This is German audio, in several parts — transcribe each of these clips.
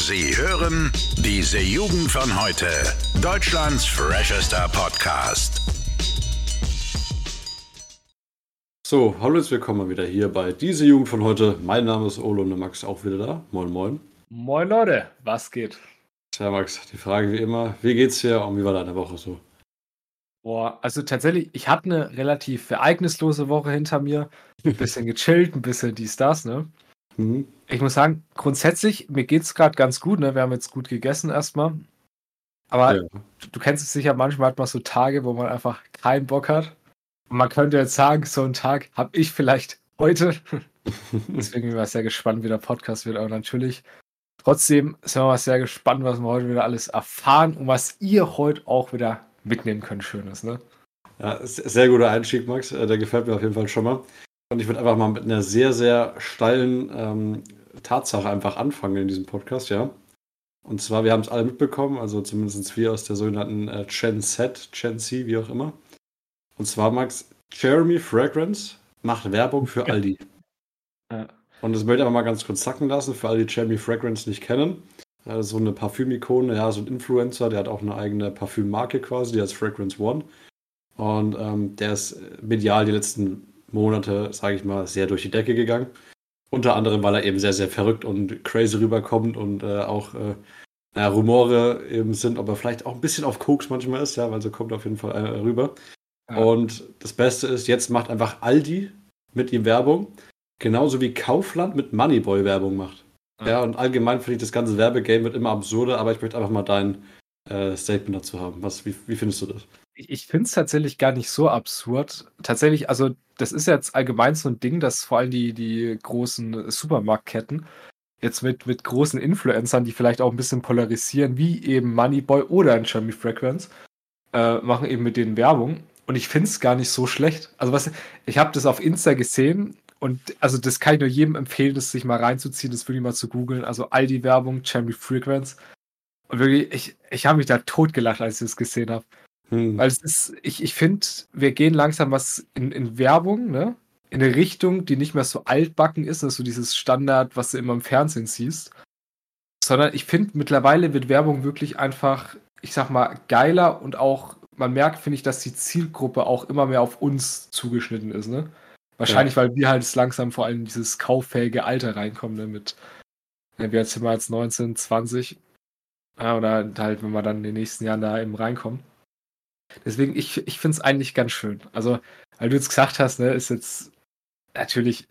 Sie hören diese Jugend von heute. Deutschlands freshester Podcast. So, hallo und willkommen wieder hier bei diese Jugend von heute. Mein Name ist Olo und der Max auch wieder da. Moin, moin. Moin Leute, was geht? Tja, Max, die Frage wie immer, wie geht's dir und wie war deine Woche so? Boah, also tatsächlich, ich hatte eine relativ ereignislose Woche hinter mir. Ein bisschen gechillt, ein bisschen dies, das, ne? Mhm. Ich muss sagen, grundsätzlich, mir geht's gerade ganz gut, ne? Wir haben jetzt gut gegessen erstmal. Aber Ja. du, du kennst es sicher, manchmal hat man so Tage, wo man einfach keinen Bock hat. Und man könnte jetzt sagen, so einen Tag habe ich vielleicht heute. Deswegen bin ich mal sehr gespannt, wie der Podcast wird. Aber natürlich, trotzdem sind wir mal sehr gespannt, was wir heute wieder alles erfahren und was ihr heute auch wieder mitnehmen könnt. Schönes, ne? Ja, sehr guter Einstieg, Max. Äh, Der gefällt mir auf jeden Fall schon mal. Und ich würde einfach mal mit einer sehr, sehr steilen ähm, Tatsache einfach anfangen in diesem Podcast, ja. Und zwar, wir haben es alle mitbekommen, also zumindest wir aus der sogenannten äh, Gen Z, Gen Z, wie auch immer. Und zwar, Max, Jeremy Fragrance macht Werbung für. Aldi. Ja. Und das möchte ich aber mal ganz kurz sacken lassen, für alle, die Jeremy Fragrance nicht kennen. So eine Parfümikone, ja, so ein Influencer, der hat auch eine eigene Parfümmarke quasi, die heißt Fragrance One. Und ähm, der ist medial die letzten Monate, sage ich mal, sehr durch die Decke gegangen. Unter anderem, weil er eben sehr, sehr verrückt und crazy rüberkommt und äh, auch äh, naja, Rumore eben sind, ob er vielleicht auch ein bisschen auf Koks manchmal ist, ja, weil so kommt auf jeden Fall äh, rüber. Ja. Und das Beste ist, jetzt macht einfach Aldi mit ihm Werbung, genauso wie Kaufland mit Moneyboy Werbung macht. Ja. Ja, und allgemein finde ich, das ganze Werbegame wird immer absurder, aber ich möchte einfach mal dein äh, Statement dazu haben. Was, wie, wie findest du das? Ich, finde es tatsächlich gar nicht so absurd. Tatsächlich, also das ist jetzt allgemein so ein Ding, dass vor allem die, die großen Supermarktketten jetzt mit, mit großen Influencern, die vielleicht auch ein bisschen polarisieren, wie eben Moneyboy oder ein Jeremy Fragrance, äh, machen eben mit denen Werbung. Und ich finde es gar nicht so schlecht. Also was, ich habe das auf Insta gesehen und also das kann ich nur jedem empfehlen, das sich mal reinzuziehen, das wirklich mal zu googeln. Also Aldi-Werbung, Jeremy Fragrance. Und wirklich, ich, ich habe mich da totgelacht, als ich das gesehen habe. Hm. Weil es ist, ich, ich finde, wir gehen langsam was in, in Werbung, ne? In eine Richtung, die nicht mehr so altbacken ist, also dieses Standard, was du immer im Fernsehen siehst. Sondern ich finde, mittlerweile wird Werbung wirklich einfach, ich sag mal, geiler und auch, man merkt, finde ich, dass die Zielgruppe auch immer mehr auf uns zugeschnitten ist, ne? Wahrscheinlich, weil wir halt jetzt langsam vor allem in dieses kauffähige Alter reinkommen, ne? Mit, ja, wir sind mal jetzt 19, 20. Ja, oder halt, wenn wir dann in den nächsten Jahren da eben reinkommen. Deswegen, ich, ich finde es eigentlich ganz schön. Also, weil du jetzt gesagt hast, ne, ist jetzt natürlich,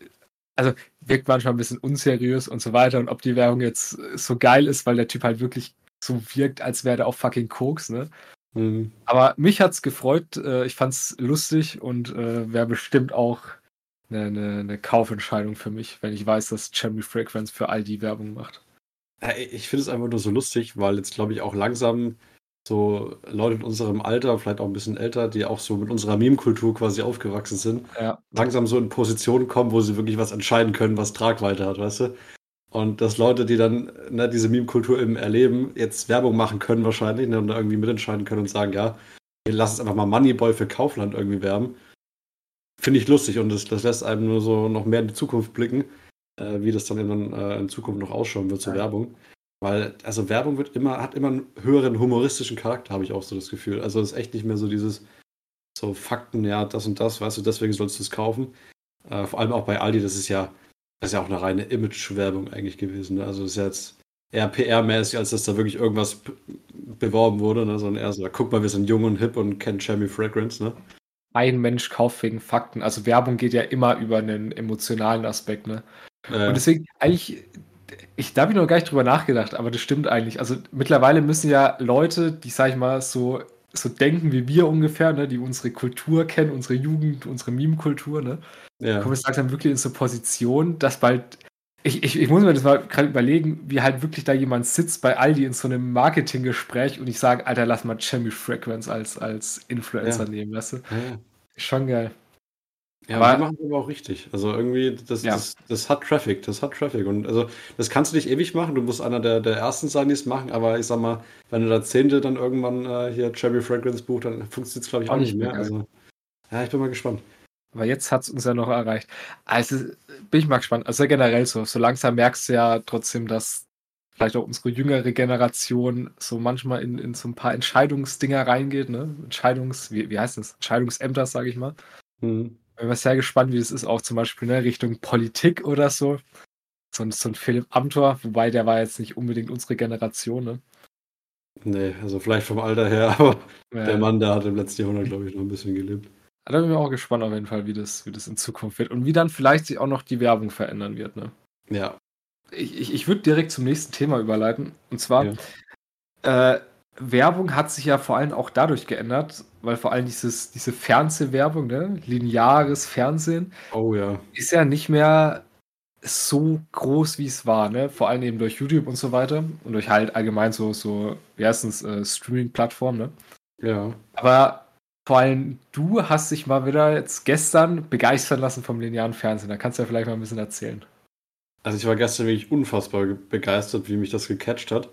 also wirkt manchmal ein bisschen unseriös und so weiter. Und ob die Werbung jetzt so geil ist, weil der Typ halt wirklich so wirkt, als wäre der auf fucking Koks, ne? Hm. Aber mich hat's gefreut, äh, ich fand's lustig und äh, wäre bestimmt auch eine, eine, eine Kaufentscheidung für mich, wenn ich weiß, dass Jeremy Fragrance für Aldi Werbung macht. Ich finde es einfach nur so lustig, weil jetzt glaube ich auch langsam so Leute in unserem Alter, vielleicht auch ein bisschen älter, die auch so mit unserer Meme-Kultur quasi aufgewachsen sind, Ja. langsam so in Positionen kommen, wo sie wirklich was entscheiden können, was Tragweite hat, weißt du? Und dass Leute, die dann ne, diese Meme-Kultur eben erleben, jetzt Werbung machen können wahrscheinlich ne, und da irgendwie mitentscheiden können und sagen, ja, wir lassen es einfach mal Moneyboy für Kaufland irgendwie werben. Finde ich lustig und das, das lässt einem nur so noch mehr in die Zukunft blicken, äh, wie das dann dann, äh, in Zukunft noch ausschauen wird zur Ja. Werbung. Weil, also Werbung wird immer, hat immer einen höheren humoristischen Charakter, habe ich auch so das Gefühl. Also es ist echt nicht mehr so dieses, so Fakten, ja, das und das, weißt du, deswegen sollst du es kaufen. Äh, vor allem auch bei Aldi, das ist ja, das ist ja auch eine reine Image-Werbung eigentlich gewesen. Ne? Also das ist ja jetzt eher PR-mäßig, als dass da wirklich irgendwas beworben wurde, ne? sondern eher so, guck mal, wir sind jung und hip und kennen Jeremy Fragrance, ne? Ein Mensch kauft wegen Fakten. Also Werbung geht ja immer über einen emotionalen Aspekt, ne? Äh, Und deswegen, eigentlich, ich, da habe ich noch gar nicht drüber nachgedacht, aber das stimmt eigentlich. Also mittlerweile müssen ja Leute, die, sag ich mal, so, so denken wie wir ungefähr, ne, die unsere Kultur kennen, unsere Jugend, unsere Meme-Kultur, ne, ja. kommen jetzt langsam wirklich in so Position, dass bald. Ich, ich, ich muss mir das mal gerade überlegen, wie halt wirklich da jemand sitzt bei Aldi in so einem Marketinggespräch und ich sage, Alter, lass mal Jamie Fragrance als, als Influencer Ja. nehmen, weißt du? ja. Schon geil. Ja, Aber- die machen es aber auch richtig. Also irgendwie, das, Ja. das, das hat Traffic, das hat Traffic. Und also das kannst du nicht ewig machen. Du musst einer der, der ersten sein, die es machen, aber ich sag mal, wenn du der Zehnte dann irgendwann äh, hier Cherry Fragrance bucht, dann funktioniert es, glaube ich, auch, nicht mehr. geil. Also, ja, ich bin mal gespannt. Aber jetzt hat es uns ja noch erreicht. Also bin ich mal gespannt. Also generell so. So langsam merkst du ja trotzdem, dass vielleicht auch unsere jüngere Generation so manchmal in, in so ein paar Entscheidungsdinger reingeht, ne? Entscheidungs, wie, wie heißt das? Entscheidungsämter, sage ich mal. Mhm. Bin sehr gespannt, wie es ist, auch zum Beispiel ne, Richtung Politik oder so. So ein, so ein Philipp Amthor, wobei der war jetzt nicht unbedingt unsere Generation, ne? Nee, also vielleicht vom Alter her, aber ja. der Mann, der hat im letzten Jahrhundert, glaube ich, noch ein bisschen gelebt. Da bin ich auch gespannt auf jeden Fall, wie das, wie das in Zukunft wird und wie dann vielleicht sich auch noch die Werbung verändern wird, ne? Ja, ich, ich, ich würde direkt zum nächsten Thema überleiten. Und zwar, ja. äh, Werbung hat sich ja vor allem auch dadurch geändert, weil vor allem dieses, diese Fernsehwerbung, ne? lineares Fernsehen, oh, ja. ist ja nicht mehr so groß, wie es war, ne? Vor allem eben durch YouTube und so weiter und durch halt allgemein so, so erstens äh, Streaming-Plattformen, ne? Ja. Aber vor allem du hast dich mal wieder jetzt gestern begeistern lassen vom linearen Fernsehen. Da kannst du ja vielleicht mal ein bisschen erzählen. Also ich war gestern wirklich unfassbar begeistert, wie mich das gecatcht hat.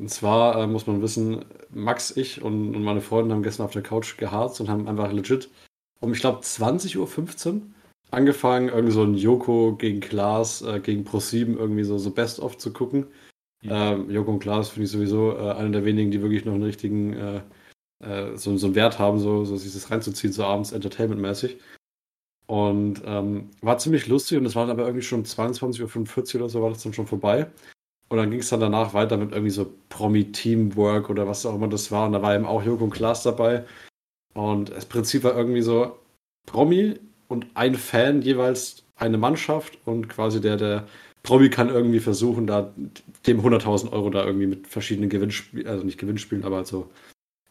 Und zwar äh, muss man wissen, Max, ich und, und, meine Freunde haben gestern auf der Couch geharzt und haben einfach legit um, ich glaube, 20.15 Uhr angefangen, irgendwie so ein Joko gegen Klaas, äh, gegen Pro7 irgendwie so, so Best-of zu gucken. Ja. Ähm, Joko und Klaas finde ich sowieso äh, einer der wenigen, die wirklich noch einen richtigen, äh, äh, so, so einen Wert haben, so, so sich das reinzuziehen, so abends entertainmentmäßig. Und ähm, war ziemlich lustig und es war dann aber irgendwie schon 22.45 Uhr oder so war das dann schon vorbei. Und dann ging es dann danach weiter mit irgendwie so Promi-Teamwork oder was auch immer das war. Und da war eben auch Joko und Klaas dabei. Und das Prinzip war irgendwie so Promi und ein Fan jeweils eine Mannschaft und quasi der, der Promi kann irgendwie versuchen, da dem 100.000 Euro da irgendwie mit verschiedenen Gewinnspielen, also nicht Gewinnspielen, aber so,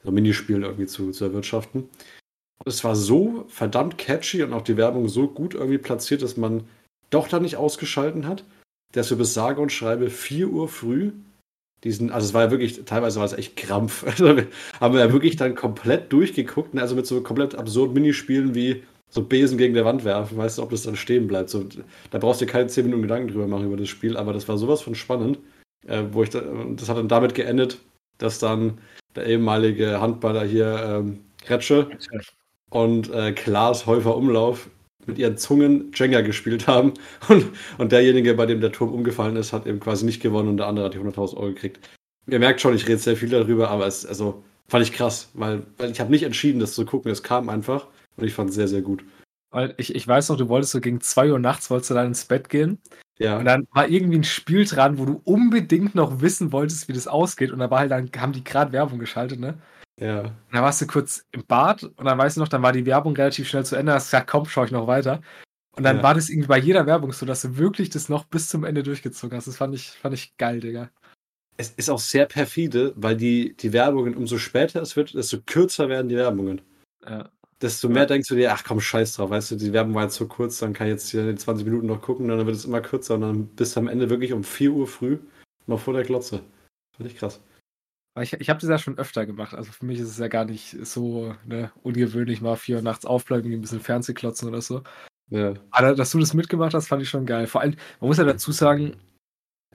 so Minispielen irgendwie zu, zu erwirtschaften es war so verdammt catchy und auch die Werbung so gut irgendwie platziert, dass man doch da nicht ausgeschalten hat, dass wir bis sage und schreibe 4 Uhr früh diesen, also es war ja wirklich, teilweise war es echt Krampf. Also wir haben ja wirklich dann komplett durchgeguckt, ne? also mit so komplett absurden Minispielen wie so Besen gegen der Wand werfen, weißt du, ob das dann stehen bleibt. So, da brauchst du keine 10 Minuten Gedanken drüber machen über das Spiel, aber das war sowas von spannend, äh, wo ich da, das hat dann damit geendet, dass dann der ehemalige Handballer hier ähm, Kretsche und äh, Klaas Häufer Umlauf mit ihren Zungen Jenga gespielt haben. Und, und derjenige, bei dem der Turm umgefallen ist, hat eben quasi nicht gewonnen und der andere hat die 100.000 Euro gekriegt. Ihr merkt schon, ich rede sehr viel darüber, aber es also, fand ich krass, weil, weil ich habe nicht entschieden, das zu gucken. Es kam einfach und ich fand es sehr, sehr gut. Weil ich, ich weiß noch, du wolltest so gegen 2 Uhr nachts, wolltest du dann ins Bett gehen. Ja. Und dann war irgendwie ein Spiel dran, wo du unbedingt noch wissen wolltest, wie das ausgeht. Und da war halt dann, haben die gerade Werbung geschaltet, ne? Ja. Und dann warst du kurz im Bad und dann weißt du noch, dann war die Werbung relativ schnell zu Ende. Hast gesagt, komm, schau ich noch weiter. Und dann ja. war das irgendwie bei jeder Werbung so, dass du wirklich das noch bis zum Ende durchgezogen hast. Das fand ich, fand ich geil, Digga. Es ist auch sehr perfide, weil die, die Werbungen, umso später es wird, desto kürzer werden die Werbungen. Ja. Desto mehr ja. denkst du dir, ach komm, scheiß drauf, weißt du, die Werbung war jetzt so kurz, dann kann ich jetzt hier in 20 Minuten noch gucken, dann wird es immer kürzer und dann bist du am Ende wirklich um 4 Uhr früh noch vor der Glotze. Fand ich krass. Ich, ich habe das ja schon öfter gemacht. Also für mich ist es ja gar nicht so ne, ungewöhnlich, mal vier Uhr nachts aufbleiben, ein bisschen Fernseh klotzen oder so. Ja. Aber dass du das mitgemacht hast, fand ich schon geil. Vor allem, man muss ja dazu sagen,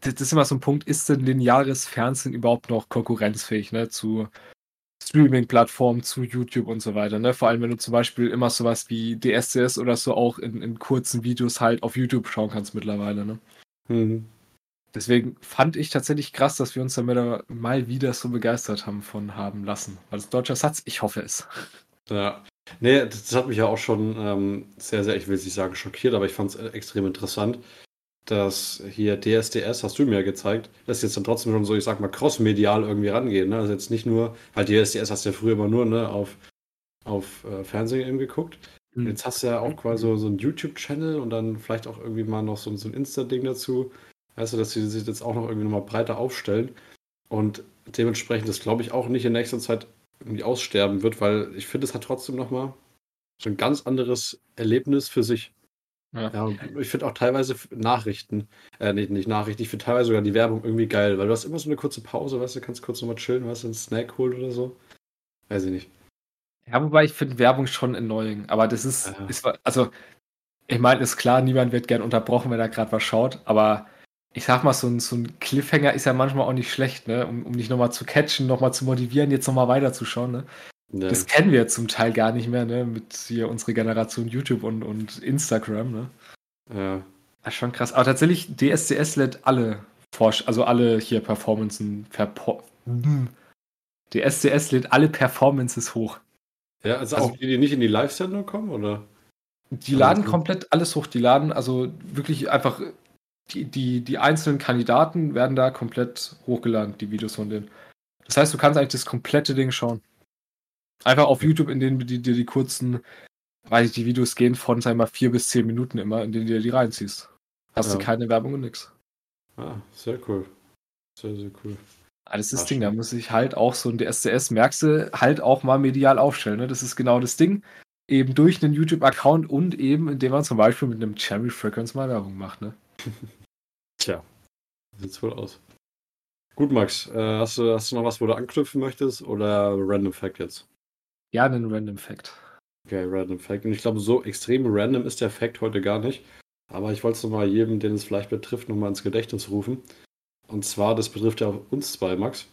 das, ist immer so ein Punkt, ist denn lineares Fernsehen überhaupt noch konkurrenzfähig, ne, zu Streaming-Plattformen, zu YouTube und so weiter, ne? Vor allem, wenn du zum Beispiel immer sowas wie DSCS oder so auch in, in kurzen Videos halt auf YouTube schauen kannst mittlerweile, ne? Mhm. Deswegen fand ich tatsächlich krass, dass wir uns damit mal wieder so begeistert haben von haben lassen. War das deutscher Satz? Ich hoffe es. Ja. Nee, das hat mich ja auch schon ähm, sehr, sehr, ich will es nicht sagen schockiert, aber ich fand es extrem interessant, dass hier DSDS, hast du mir ja gezeigt, dass jetzt dann trotzdem schon so, ich sag mal, crossmedial irgendwie rangehen. Ne? Also jetzt nicht nur, weil DSDS hast du ja früher immer nur ne, auf, auf äh, Fernsehen eben geguckt. Mhm. Jetzt hast du ja auch quasi so, so einen YouTube-Channel und dann vielleicht auch irgendwie mal noch so, so ein Insta-Ding dazu. Weißt du, dass sie sich jetzt auch noch irgendwie nochmal breiter aufstellen und dementsprechend das, glaube ich, auch nicht in nächster Zeit irgendwie aussterben wird, weil ich finde, es hat trotzdem nochmal so ein ganz anderes Erlebnis für sich. Ja. ja ich finde auch teilweise Nachrichten, äh, nicht, nicht Nachrichten, ich finde teilweise sogar die Werbung irgendwie geil, weil du hast immer so eine kurze Pause, weißt du, kannst kurz nochmal chillen, weißt du, einen Snack holen oder so. Weiß ich nicht. Ja, wobei ich finde Werbung schon erneuend, aber das ist, ja. ist also, ich meine, ist klar, niemand wird gern unterbrochen, wenn er gerade was schaut, aber ich sag mal, so ein, so ein Cliffhanger ist ja manchmal auch nicht schlecht, ne? Um, um dich nochmal zu catchen, nochmal zu motivieren, jetzt nochmal weiterzuschauen, ne? Ja. Das kennen wir zum Teil gar nicht mehr, ne? Mit hier unserer Generation YouTube und, und Instagram, ne? Ja. Das ist schon krass. Aber tatsächlich, DSCS lädt alle also alle hier Performances, Perpo die SCS lädt alle Performances hoch. Ja, also, also auch die, die nicht in die Live-Sendung kommen, oder? Die laden komplett alles hoch. Die laden also wirklich einfach die, die, die einzelnen Kandidaten werden da komplett hochgeladen, die Videos von denen. Das heißt, du kannst eigentlich das komplette Ding schauen. Einfach auf YouTube, in denen dir die, die kurzen, weiß ich, die Videos gehen von, sag mal, vier bis zehn Minuten immer, in denen du dir die reinziehst. Hast ja. du keine Werbung und nix. Ah, sehr cool. Sehr, sehr cool. Alles das Ach, Ding, da muss ich halt auch so ein DSCS, merkst du, halt auch mal medial aufstellen. Ne? Das ist genau das Ding. Eben durch einen YouTube-Account und eben, indem man zum Beispiel mit einem Cherry Frequency mal Werbung macht. Ne? Tja, sieht's wohl aus. Gut, Max, äh, hast, du, hast du noch was, wo du anknüpfen möchtest oder Random Fact jetzt? Ja, einen Random Fact. Okay, Random Fact. Und ich glaube, so extrem random ist der Fact heute gar nicht. Aber ich wollte es nochmal jedem, den es vielleicht betrifft, nochmal ins Gedächtnis rufen. Und zwar, das betrifft ja uns zwei, Max.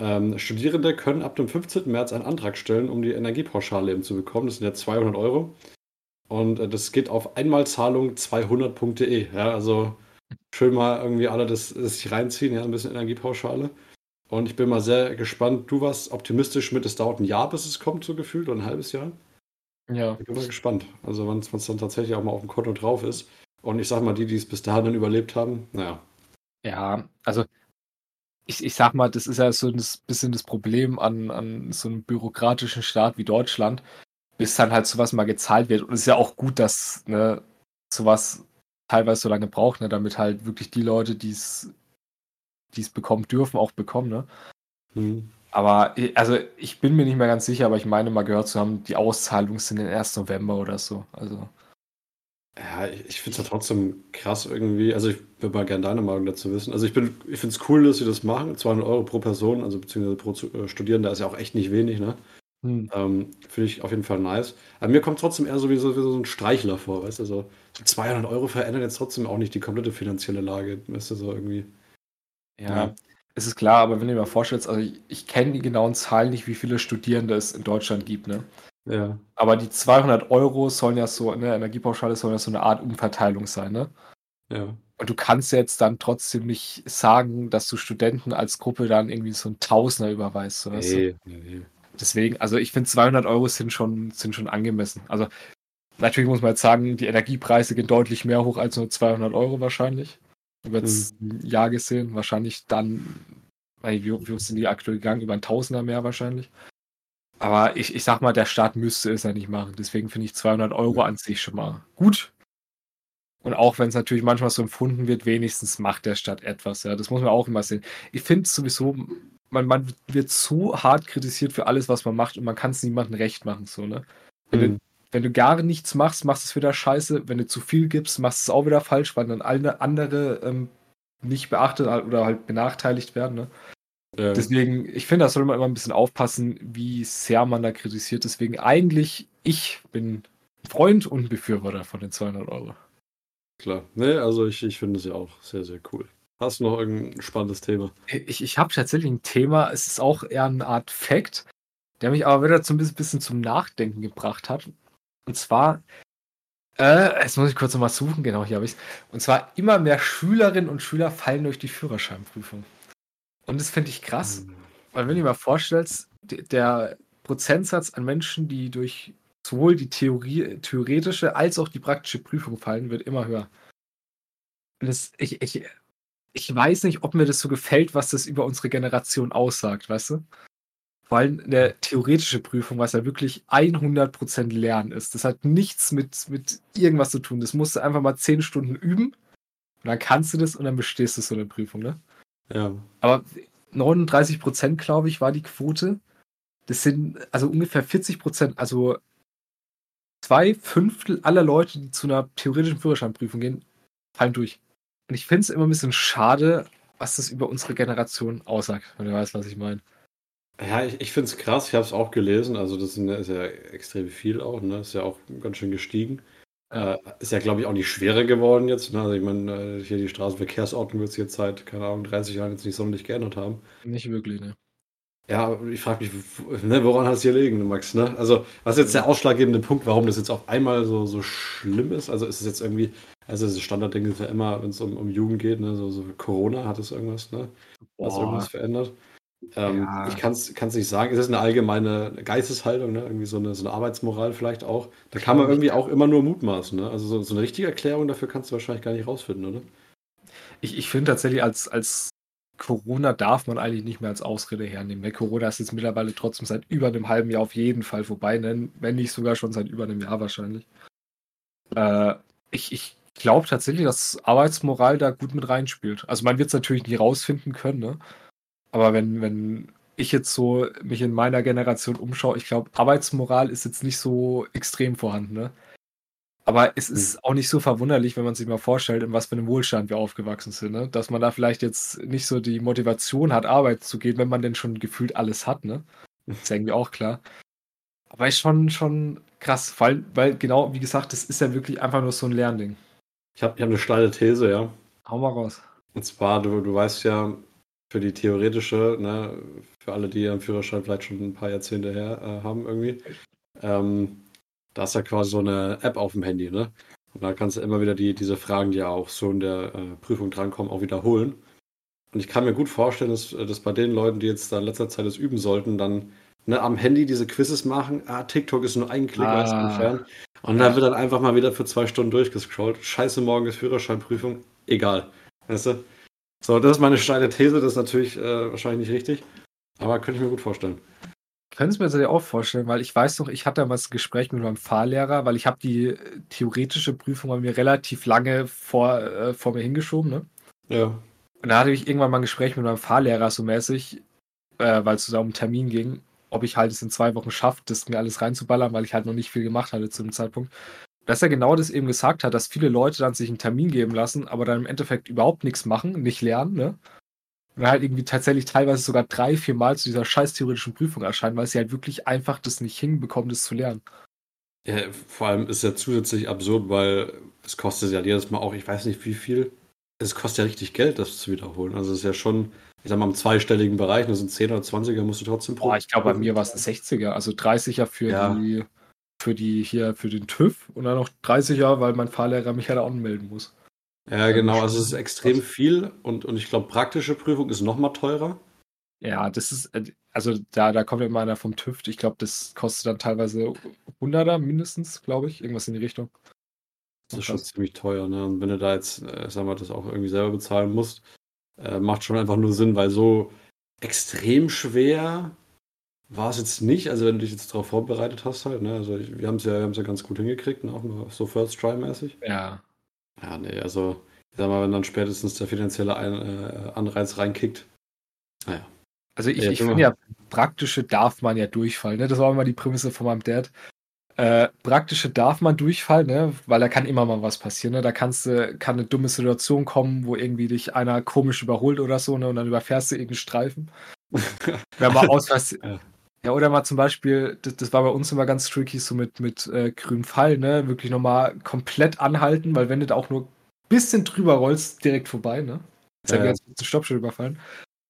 Ähm, Studierende können ab dem 15. März einen Antrag stellen, um die Energiepauschale eben zu bekommen. Das sind ja 200 Euro. Und äh, das geht auf Einmalzahlung 200.de. Ja, also schön mal irgendwie alle das, das sich reinziehen, ja, ein bisschen Energiepauschale. Und ich bin mal sehr gespannt. Du warst optimistisch mit, es dauert ein Jahr, bis es kommt, so gefühlt, oder ein halbes Jahr. Ja. Ich bin mal gespannt. Also, wenn es dann tatsächlich auch mal auf dem Konto drauf ist. Und ich sag mal, die, die es bis dahin dann überlebt haben, naja. Ja, also ich, ich sag mal, das ist ja so ein bisschen das Problem an, an so einem bürokratischen Staat wie Deutschland, bis dann halt sowas mal gezahlt wird. Und es ist ja auch gut, dass ne, sowas teilweise so lange braucht, ne, damit halt wirklich die Leute, die es bekommen dürfen, auch bekommen. Ne? Mhm. Aber also ich bin mir nicht mehr ganz sicher, aber ich meine mal gehört zu haben, die Auszahlungen sind erst November oder so. Also. Ja, ich finde es ja trotzdem krass irgendwie. Also ich würde mal gerne deine Meinung dazu wissen. Also ich bin, ich finde es cool, dass sie das machen. 200 Euro pro Person, also beziehungsweise pro äh, Studierender ist ja auch echt nicht wenig, ne? Hm. Ähm, finde ich auf jeden Fall nice. Aber mir kommt trotzdem eher so wie so, wie so ein Streichler vor, weißt du? So 200 Euro verändern jetzt trotzdem auch nicht die komplette finanzielle Lage, weißt du, so irgendwie. Ja, ja. es ist klar, aber wenn du dir mal vorstellst, also ich, ich kenne die genauen Zahlen nicht, wie viele Studierende es in Deutschland gibt, ne? Ja. Aber die 200 Euro sollen ja so, ne, Energiepauschale sollen ja so eine Art Umverteilung sein, ne? Ja. Und du kannst jetzt dann trotzdem nicht sagen, dass du Studenten als Gruppe dann irgendwie so ein Tausender überweist. So, nee, nee, nee. Deswegen, also ich finde 200 Euro sind schon, sind schon angemessen. Also natürlich muss man jetzt sagen, die Energiepreise gehen deutlich mehr hoch als nur 200 Euro wahrscheinlich. Über das mhm. Jahr gesehen. Wahrscheinlich dann, wie, wie sind die aktuell gegangen? Über ein Tausender mehr wahrscheinlich. Aber ich, ich sag mal, der Staat müsste es ja nicht machen. Deswegen finde ich 200 Euro an sich schon mal gut. Und auch wenn es natürlich manchmal so empfunden wird, wenigstens macht der Staat etwas. Ja, das muss man auch immer sehen. Ich finde sowieso, man, man wird so hart kritisiert für alles, was man macht und man kann es niemandem recht machen. So, ne? Wenn, mhm. du, wenn du gar nichts machst, machst du es wieder scheiße. Wenn du zu viel gibst, machst du es auch wieder falsch, weil dann alle andere ähm, nicht beachtet oder halt benachteiligt werden. Ne? Ähm. Deswegen, ich finde, da soll man immer ein bisschen aufpassen, wie sehr man da kritisiert. Deswegen eigentlich, ich bin Freund und Befürworter von den 200 Euro. Klar. Nee, also ich, ich finde es ja auch sehr, sehr cool. Hast du noch irgendein spannendes Thema? Ich, ich habe tatsächlich ein Thema, es ist auch eher eine Art Fact, der mich aber wieder so ein bisschen, zum Nachdenken gebracht hat. Und zwar, äh, jetzt muss ich kurz nochmal suchen, genau hier habe ich es. Und zwar, immer mehr Schülerinnen und Schüler fallen durch die Führerscheinprüfung. Und das finde ich krass, mhm. weil wenn du dir mal vorstellst, der Prozentsatz an Menschen, die durch sowohl die Theorie, theoretische als auch die praktische Prüfung fallen, wird immer höher. Und das, ich, ich, ich weiß nicht, ob mir das so gefällt, was das über unsere Generation aussagt, weißt du? Vor allem eine theoretische Prüfung, was ja wirklich 100% Lernen ist. Das hat nichts mit, mit irgendwas zu tun. Das musst du einfach mal 10 Stunden üben und dann kannst du das und dann bestehst du so eine Prüfung, ne? Ja. Aber 39 Prozent, glaube ich, war die Quote. Das sind also ungefähr 40 Prozent, also zwei Fünftel aller Leute, die zu einer theoretischen Führerscheinprüfung gehen, fallen durch. Und ich finde es immer ein bisschen schade, was das über unsere Generation aussagt, wenn du weißt, was ich meine. Ja, ich, ich finde es krass, ich habe es auch gelesen, also das ist ja extrem viel auch, ne? Ist ja auch ganz schön gestiegen. Äh, ist ja, glaube ich, auch nicht schwerer geworden jetzt. Ne? Also ich meine, äh, hier die Straßenverkehrsordnung wird sich jetzt seit, keine Ahnung, 30 Jahren jetzt nicht sonderlich geändert haben. Nicht wirklich, ne? Ja, ich frage mich, ne, woran hat es hier liegen, Max? Ne? Also, was ist jetzt der ausschlaggebende Punkt, warum das jetzt auf einmal so, so schlimm ist? Also, ist es jetzt irgendwie, also, das Standardding ist ja immer, wenn es um, um Jugend geht, ne, so, so Corona hat es irgendwas, ne? Boah. irgendwas verändert? Ähm, Ja. ich kann es nicht sagen. Es ist eine allgemeine Geisteshaltung, ne? irgendwie so eine, so eine Arbeitsmoral vielleicht auch. Da kann man irgendwie auch immer nur mutmaßen. Ne? Also so, so eine richtige Erklärung dafür kannst du wahrscheinlich gar nicht rausfinden, oder? Ich, ich finde tatsächlich, als, als Corona darf man eigentlich nicht mehr als Ausrede hernehmen. Weil Corona ist jetzt mittlerweile trotzdem seit über einem halben Jahr auf jeden Fall vorbei, ne? wenn nicht sogar schon seit über einem Jahr wahrscheinlich. Äh, ich ich glaube tatsächlich, dass Arbeitsmoral da gut mit reinspielt. Also man wird es natürlich nie rausfinden können, ne? aber wenn, wenn ich jetzt so mich in meiner Generation umschaue, ich glaube, Arbeitsmoral ist jetzt nicht so extrem vorhanden. Ne? Aber es ist auch nicht so verwunderlich, wenn man sich mal vorstellt, in was für einem Wohlstand wir aufgewachsen sind, ne? Dass man da vielleicht jetzt nicht so die Motivation hat, Arbeit zu gehen, wenn man denn schon gefühlt alles hat, ne? Ist ja irgendwie auch klar. Aber ist schon, schon krass, weil, weil genau, wie gesagt, das ist ja wirklich einfach nur so ein Lernding. Ich habe ich hab eine steile These, ja. Hau mal raus. Und zwar, du, du weißt ja, für die theoretische, ne, für alle, die ihren Führerschein vielleicht schon ein paar Jahrzehnte her äh, haben irgendwie, ähm, da ist ja quasi so eine App auf dem Handy, ne? Und da kannst du immer wieder die, diese Fragen, die ja auch so in der äh, Prüfung drankommen, auch wiederholen. Und ich kann mir gut vorstellen, dass, dass bei den Leuten, die jetzt da in letzter Zeit das üben sollten, dann ne, am Handy diese Quizzes machen. Ah, TikTok ist nur ein Klick weit Ah. entfernt. Und da wird dann einfach mal wieder für zwei Stunden durchgescrollt. Scheiße, morgen ist Führerscheinprüfung. Egal. Weißt du? So, das ist meine steile These. Das ist natürlich äh, wahrscheinlich nicht richtig. Aber könnte ich mir gut vorstellen. Können Sie mir das ja auch vorstellen, weil ich weiß noch, ich hatte damals ein Gespräch mit meinem Fahrlehrer, weil ich habe die äh, theoretische Prüfung bei mir relativ lange vor, äh, vor mir hingeschoben, ne? Ja. Und da hatte ich irgendwann mal ein Gespräch mit meinem Fahrlehrer so mäßig, äh, weil es so da um einen Termin ging, ob ich halt es in zwei Wochen schaffe, das mir alles reinzuballern, weil ich halt noch nicht viel gemacht hatte zu dem Zeitpunkt. Dass er genau das eben gesagt hat, dass viele Leute dann sich einen Termin geben lassen, aber dann im Endeffekt überhaupt nichts machen, nicht lernen, ne? Und halt irgendwie tatsächlich teilweise sogar drei, vier Mal zu dieser scheiß theoretischen Prüfung erscheinen, weil sie halt wirklich einfach das nicht hinbekommen, das zu lernen. ja. Vor allem ist ja zusätzlich absurd, weil es kostet ja jedes Mal auch, ich weiß nicht wie viel. Es kostet ja richtig Geld, das zu wiederholen. Also es ist ja schon, ich sag mal, im zweistelligen Bereich, das sind 10 oder 20er, musst du trotzdem Boah, ich glaube, bei mir war es ein 60er, also 30er für Ja. die, für die hier, für den TÜV und dann noch 30er, weil mein Fahrlehrer mich halt auch anmelden muss. Ja, genau. Also es ist extrem viel und, und ich glaube, praktische Prüfung ist noch mal teurer. Ja, das ist, äh, also da, da kommt ja immer einer vom TÜV. Ich glaube, das kostet dann teilweise 100er mindestens, glaube ich. Irgendwas in die Richtung. Das ist schon ziemlich teuer, ne? Und wenn du da jetzt, äh, sag mal, das auch irgendwie selber bezahlen musst, äh, macht schon einfach nur Sinn, weil so extrem schwer war es jetzt nicht. Also wenn du dich jetzt darauf vorbereitet hast halt, ne? Also ich, wir haben es ja, wir haben's ja ganz gut hingekriegt, ne? Auch mal so First Try mäßig. Ja. Ja, nee, also ich sag mal, wenn dann spätestens der finanzielle Ein äh, Anreiz reinkickt. Naja. Also ich, Ja, ich finde ja, praktische darf man ja durchfallen. Ne? Das war immer die Prämisse von meinem Dad. Äh, praktische darf man durchfallen, ne? weil da kann immer mal was passieren. Ne? Da kannst du, kann eine dumme Situation kommen, wo irgendwie dich einer komisch überholt oder so, ne? Und dann überfährst du irgendeinen Streifen. Wenn man ausweist. Ja. Ja, oder mal zum Beispiel, das, das war bei uns immer ganz tricky, so mit, mit äh, grünem Pfeil, ne? Wirklich nochmal komplett anhalten, weil wenn du da auch nur ein bisschen drüber rollst, direkt vorbei, ne? Ist ja, ja. ja. jetzt ein Stoppschild überfallen.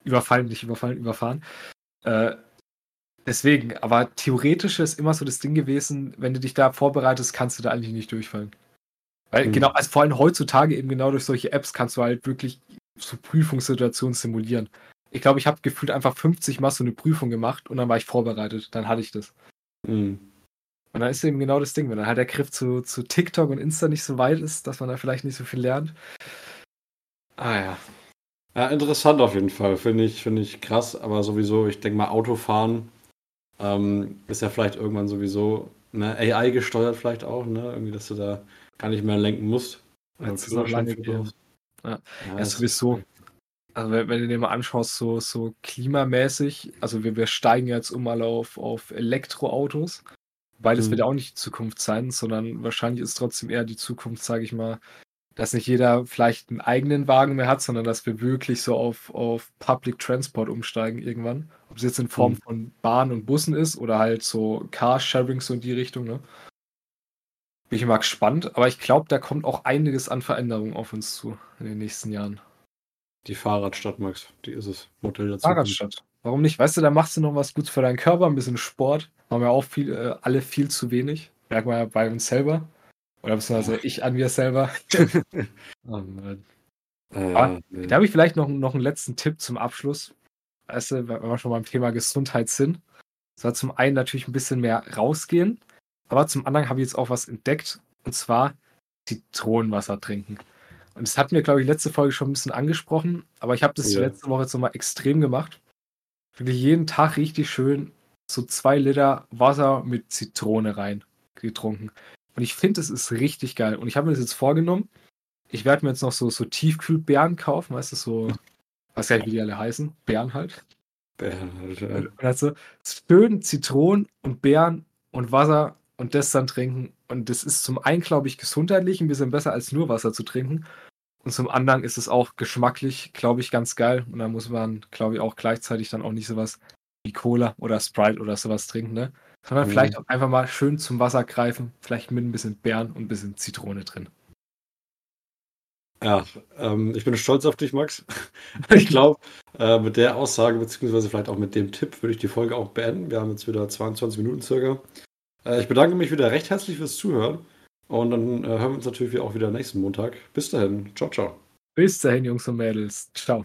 Überfallen, nicht überfallen, überfahren. Äh, deswegen, aber theoretisch ist immer so das Ding gewesen, wenn du dich da vorbereitest, kannst du da eigentlich nicht durchfallen. Weil Hm. genau, also vor allem heutzutage eben genau durch solche Apps kannst du halt wirklich so Prüfungssituationen simulieren. Ich glaube, ich habe gefühlt einfach 50 Mal so eine Prüfung gemacht und dann war ich vorbereitet. Dann hatte ich das. Mhm. Und dann ist eben genau das Ding, wenn dann halt der Griff zu, zu TikTok und Insta nicht so weit ist, dass man da vielleicht nicht so viel lernt. Ah ja. Ja, interessant auf jeden Fall. Finde ich, finde ich krass, aber sowieso, ich denke mal, Autofahren ähm, ist ja vielleicht irgendwann sowieso ne, AI gesteuert, vielleicht auch, ne? Irgendwie, dass du da gar nicht mehr lenken musst. Oder brauchst. Ja. Ja, das- sowieso. Also wenn, wenn du dir mal anschaust, so, so klimamäßig, also wir, wir steigen jetzt um mal auf, auf Elektroautos, weil das Mhm. wird auch nicht die Zukunft sein, sondern wahrscheinlich ist trotzdem eher die Zukunft, sage ich mal, dass nicht jeder vielleicht einen eigenen Wagen mehr hat, sondern dass wir wirklich so auf, auf Public Transport umsteigen irgendwann. Ob es jetzt in Form Mhm. von Bahn und Bussen ist oder halt so Carsharing so in die Richtung, ne? Bin ich mal gespannt, aber ich glaube, da kommt auch einiges an Veränderungen auf uns zu in den nächsten Jahren. Die Fahrradstadt, Max. Die ist es. Modell dazu. Fahrradstadt. Warum nicht? Weißt du, da machst du noch was Gutes für deinen Körper, ein bisschen Sport. Machen wir auch viel, äh, alle viel zu wenig. Merken wir ja bei uns selber. Oder beziehungsweise ich an mir selber. oh Mann. Äh, da habe ich vielleicht noch, noch einen letzten Tipp zum Abschluss. Weißt du, wenn wir schon beim Thema Gesundheit sind. Das war zum einen natürlich ein bisschen mehr rausgehen, aber zum anderen habe ich jetzt auch was entdeckt. Und zwar Zitronenwasser trinken. Und das hatten wir, glaube ich, letzte Folge schon ein bisschen angesprochen, aber ich habe das ja. letzte Woche jetzt nochmal extrem gemacht. Wirklich jeden Tag richtig schön so zwei Liter Wasser mit Zitrone rein getrunken. Und ich finde, es ist richtig geil. Und ich habe mir das jetzt vorgenommen. Ich werde mir jetzt noch so, so Tiefkühlbeeren kaufen, weißt du, so, was ja wie die alle heißen. Beeren halt. Beeren halt, ja. Und also schön Zitronen und Beeren und Wasser und das dann trinken. Und das ist zum einen, glaube ich, gesundheitlich ein bisschen besser als nur Wasser zu trinken. Und zum anderen ist es auch geschmacklich, glaube ich, ganz geil. Und da muss man, glaube ich, auch gleichzeitig dann auch nicht sowas wie Cola oder Sprite oder sowas trinken, ne? Sondern mhm. vielleicht auch einfach mal schön zum Wasser greifen, vielleicht mit ein bisschen Beeren und ein bisschen Zitrone drin. Ja, ähm, ich bin stolz auf dich, Max. ich glaube, äh, mit der Aussage, beziehungsweise vielleicht auch mit dem Tipp, würde ich die Folge auch beenden. Wir haben jetzt wieder 22 Minuten circa. Äh, ich bedanke mich wieder recht herzlich fürs Zuhören. Und dann äh, hören wir uns natürlich auch wieder nächsten Montag. Bis dahin. Ciao, ciao. Bis dahin, Jungs und Mädels. Ciao.